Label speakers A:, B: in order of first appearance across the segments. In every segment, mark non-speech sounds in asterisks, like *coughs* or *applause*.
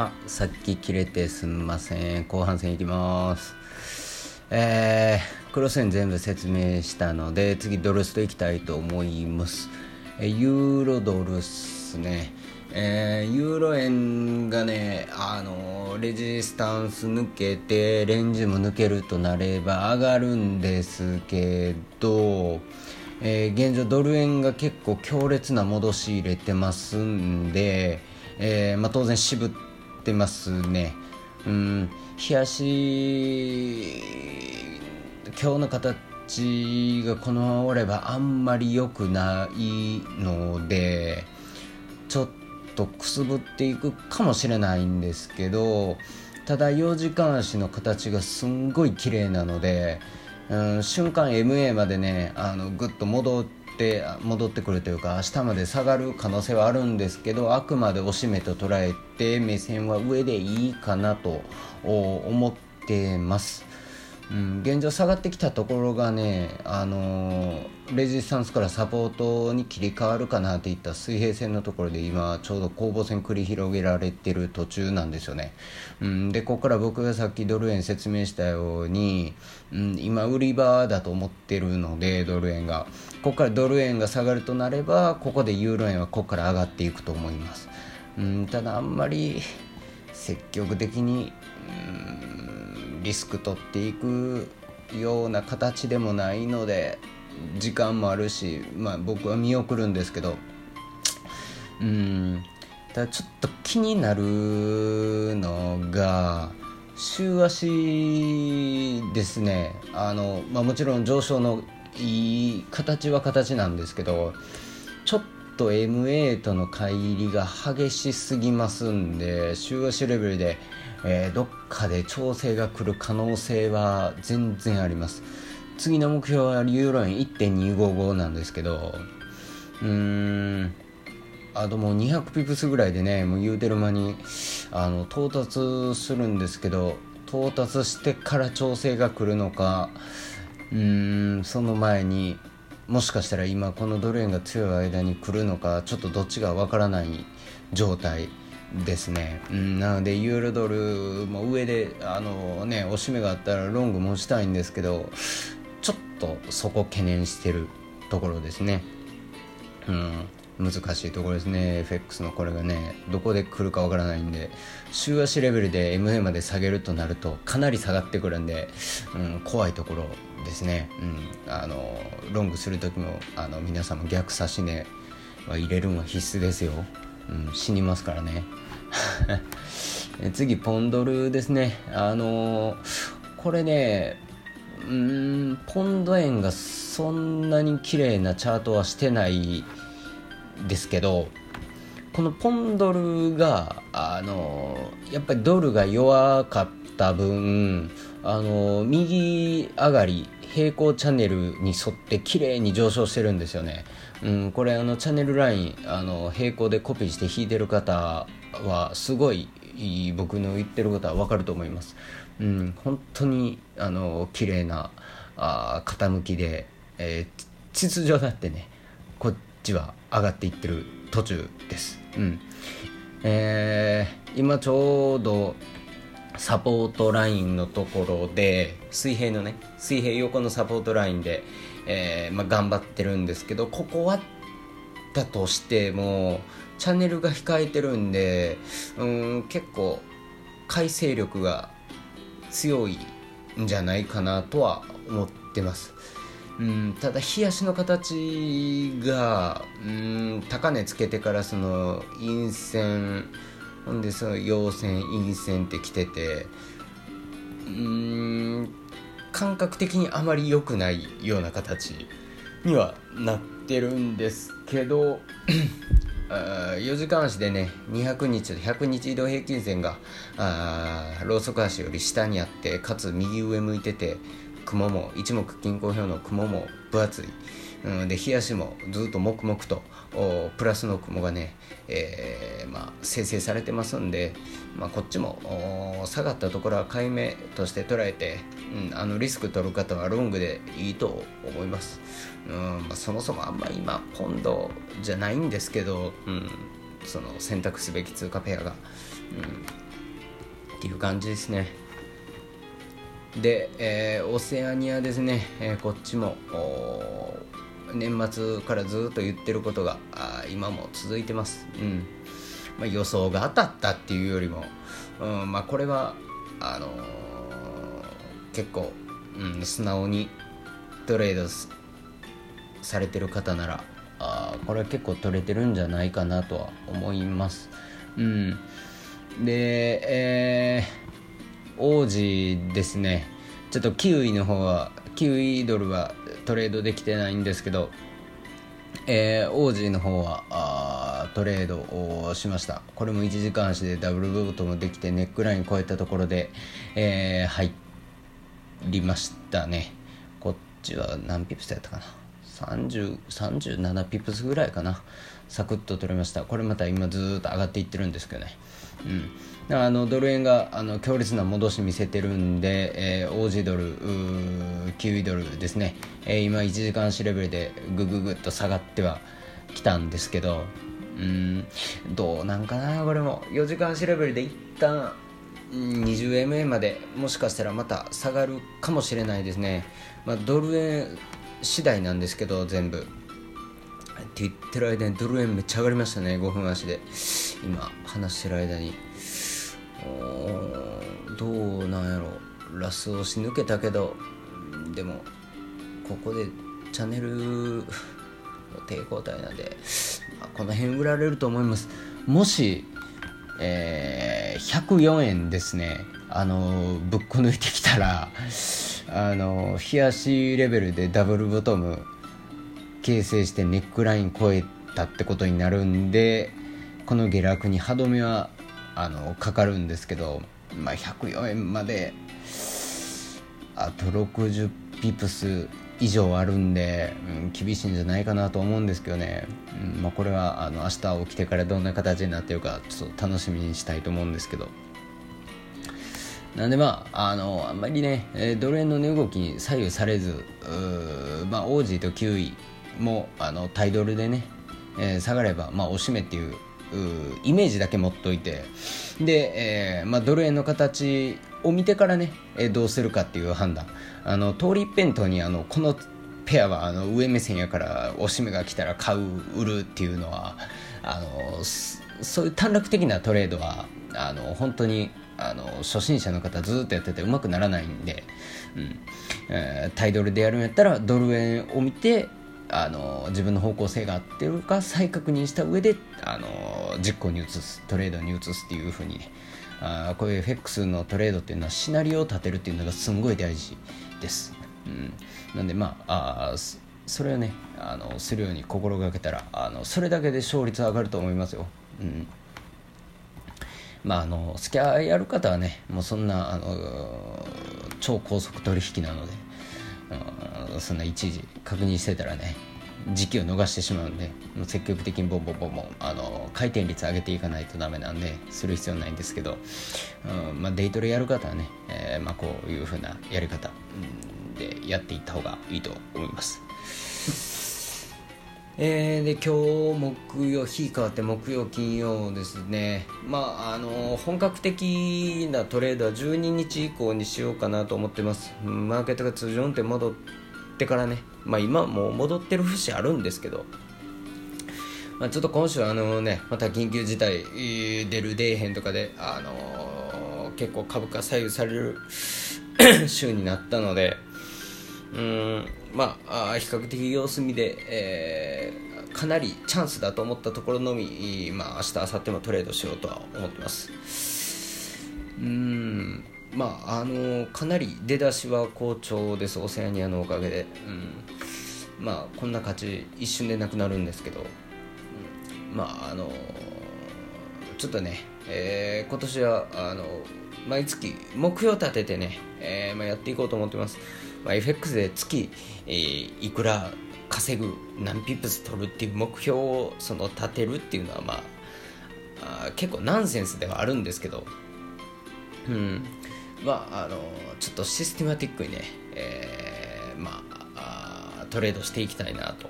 A: あさっき切れてすみません。後半戦いきます。えー、クロス円全部説明したので次ドルストいきたいと思います。えユーロドルスね。えー、ユーロ円がね、あのレジスタンス抜けてレンジも抜けるとなれば上がるんですけど、えー、現状ドル円が結構強烈な戻し入れてますんで、えーまあ、当然渋ってますね。うん冷やし今日の形がこのままおればあんまり良くないのでちょっとくすぶっていくかもしれないんですけどただ4時間足の形がすんごい綺麗なので、うん、瞬間 MA までねあのぐっと戻って戻ってくるというか明日まで下がる可能性はあるんですけどあくまで押し目と捉えて目線は上でいいかなと思ってます。うん、現状下がってきたところがね、あの、レジスタンスからサポートに切り替わるかなっていった水平線のところで今ちょうど攻防戦繰り広げられてる途中なんですよね、うん、でここから僕がさっきドル円説明したように、うん、今売り場だと思ってるのでドル円が。ここからドル円が下がるとなればここでユーロ円はここから上がっていくと思います、うん、ただあんまり積極的に、うんリスク取っていくような形でもないので時間もあるし、まあ、僕は見送るんですけどうんただちょっと気になるのが週足ですね。あの、まあ、もちろん上昇のいい形は形なんですけどちょっと MA との乖離が激しすぎますんで週足レベルでえー、どっかで調整が来る可能性は全然あります。次の目標はユーロ円1.255なんですけどうーんあともう200ピプスぐらいでねもう言うてる間にあの到達するんですけど到達してから調整が来るのかうーんその前にもしかしたら今このドル円が強い間に来るのかちょっとどっちがわからない状態。ですね、うん、なのでユーロドルも上であのね押し目があったらロング持ちたいんですけどちょっとそこ懸念してるところですね。うん難しいところですね。FX のこれがねどこで来るかわからないんで週足レベルで MA まで下げるとなるとかなり下がってくるんで、うん、怖いところですね、うん、あのロングする時もあの皆さんも逆差し値は入れるのは必須ですよ。うん、死にますからね。*laughs* 次ポンドルですね。あのー、これねうんポンド円がそんなに綺麗なチャートはしてないですけどこのポンドルがあのー、やっぱりドルが弱かった分あのー、右上がり平行チャンネルに沿って綺麗に上昇してるんですよね。うん、これあのチャンネルラインあの並行でコピーして弾いてる方はすごい僕の言ってることは分かると思います、うん、本当にあの綺麗なあ傾きで、えー、秩序だってねこっちは上がっていってる途中です、うん。えー、今ちょうどサポートラインのところで水平のね水平横のサポートラインでえー、まあ、頑張ってるんですけどここはだとしてもチャンネルが控えてるんでうん結構改正力が強いんじゃないかなとは思ってます。うん、ただ冷やしの形がうん高値つけてからその陰線ほんでその陽線陰線ってきててうーん感覚的にあまり良くないような形にはなってるんですけど *clears throat* 4時間足でね200日で100日移動平均線があローソク足より下にあってかつ右上向いてて雲も一目均衡表の雲も分厚い、うん、で日足もずっと黙々とプラスの雲がね、えー、まあ、生成されてますんで、まあ、こっちも下がったところは買い目として捉えて、うん、あのリスク取る方はロングでいいと思います、うんまあ、そもそもあんまり今ポンドじゃないんですけど、うん、その選択すべき通貨ペアが、うんっていう感じですね。で、えー、オセアニアですね、えー、こっちも年末からずっと言ってることがあ今も続いてます、うん。まあ、予想が当たったっていうよりも、うんまあ、これはあのー、結構、うん、素直にトレードされてる方ならあこれは結構取れてるんじゃないかなとは思います。うん、で、えー、王子ですね。ちょっとキウイの方はキウイドルはトレードできてないんですけど、えー、王子の方はあトレードをしました。これも1時間足でダブルボトムできてネックライン超えたところで、えー、入りましたね。こっちは何ピプスやったかな？3037ピプスぐらいかな。サクッと取れました。これまた今ずっと上がっていってるんですけどね。うん。あのドル円があの強烈な戻し見せてるんで、えー、オージードルキウイドルですね、えー、今1時間足レベルでグググッと下がってはきたんですけどうん。どうなんかなこれも。4時間足レベルで一旦 20MA までもしかしたらまた下がるかもしれないですね、まあ、ドル円次第なんですけど全部。って言ってる間にドル円めっちゃ上がりましたね。5分足で。今話してる間に。どうなんやろ。ラス押し抜けたけど。でもここでチャンネル *laughs* 抵抗体なんで、まあ、この辺売られると思います。もし、えー、104円ですね。あのぶっこ抜いてきたらあの冷やしレベルでダブルボトム形成してネックライン超えたってことになるんでこの下落に歯止めはあのかかるんですけど、まあ、104円まであと60ピプス以上あるんで、うん、厳しいんじゃないかなと思うんですけどね、うんまあ、これはあの明日起きてからどんな形になってるかちょっと楽しみにしたいと思うんですけど。なんでまあ、あの、あんまりね、ドル円の値動きに左右されず、まあ、オージーとキウイも、あの、タイドルでね、えー、下がれば、まあ、おしめっていうイメージだけ持っといて、で、えー、まあ、ドル円の形を見てからね、えー、どうするかっていう判断。あの、通り一辺倒に、あの、このペアはあの上目線やからおしめが来たら買う売るっていうのはあのそういう短絡的なトレードはあの本当にあの初心者の方ずっとやっててうまくならないんで、うんえー、タイドルでやるんやったらドル円を見てあの自分の方向性が合ってるか再確認した上であの実行に移すトレードに移すっていうふうにねあこういう FX のトレードっていうのはシナリオを立てるっていうのがすんごい大事です、うん、なんでまああそれをねあのするように心がけたらあのそれだけで勝率上がると思いますよ、うん。まあ、あのスキャやる方はねもうそんなあの超高速取引なので、そんな一時確認してたらね時期を逃してしまうんでもう積極的にボンボンボンボンあの回転率上げていかないとダメなんでする必要ないんですけど、うんまあ、デイトレやる方はね、えーまあ、こういう風なやり方、でやっていった方がいいと思います。えー、で今日木曜日変わって木曜金曜ですね。まああの本格的なトレードは12日以降にしようかなと思ってます。マーケットが通常運転戻ってからね。まあ今もう戻ってる節あるんですけど。まあ、ちょっと今週あのねまた緊急事態出る出えへんとかであのー、結構株価左右される *coughs* 週になったので。うんまあ比較的様子見で、えー、かなりチャンスだと思ったところのみ、まあ、明日明後日もトレードしようとは思ってます。うんまああのかなり出だしは好調ですオセアニアのおかげで、うん、まあこんな勝ち一瞬でなくなるんですけど、うん、まああのちょっとね、えー、今年はあの毎月目標立ててね、えーまあ、やっていこうと思ってます。まあ、FX で月、えー、いくら稼ぐ何ピップス取るっていう目標をその立てるっていうのはまああ結構ナンセンスではあるんですけどうんまああのちょっとシステマティックにね、えー、まあトレードしていきたいなと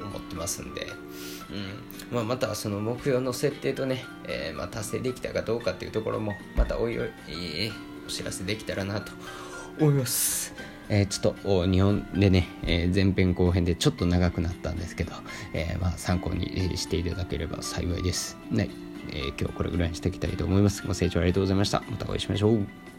A: 思ってますんで、うんまあ、またその目標の設定とね、えー、まあ、達成できたかどうかっていうところもまたおいおい、えー、お知らせできたらなと思います。えー、ちょっと日本でね、えー、前編後編でちょっと長くなったんですけど、えー、まあ、参考にしていただければ幸いです。ねえ今日これぐらいにしていきたいと思います。ご清聴ありがとうございました。またお会いしましょう。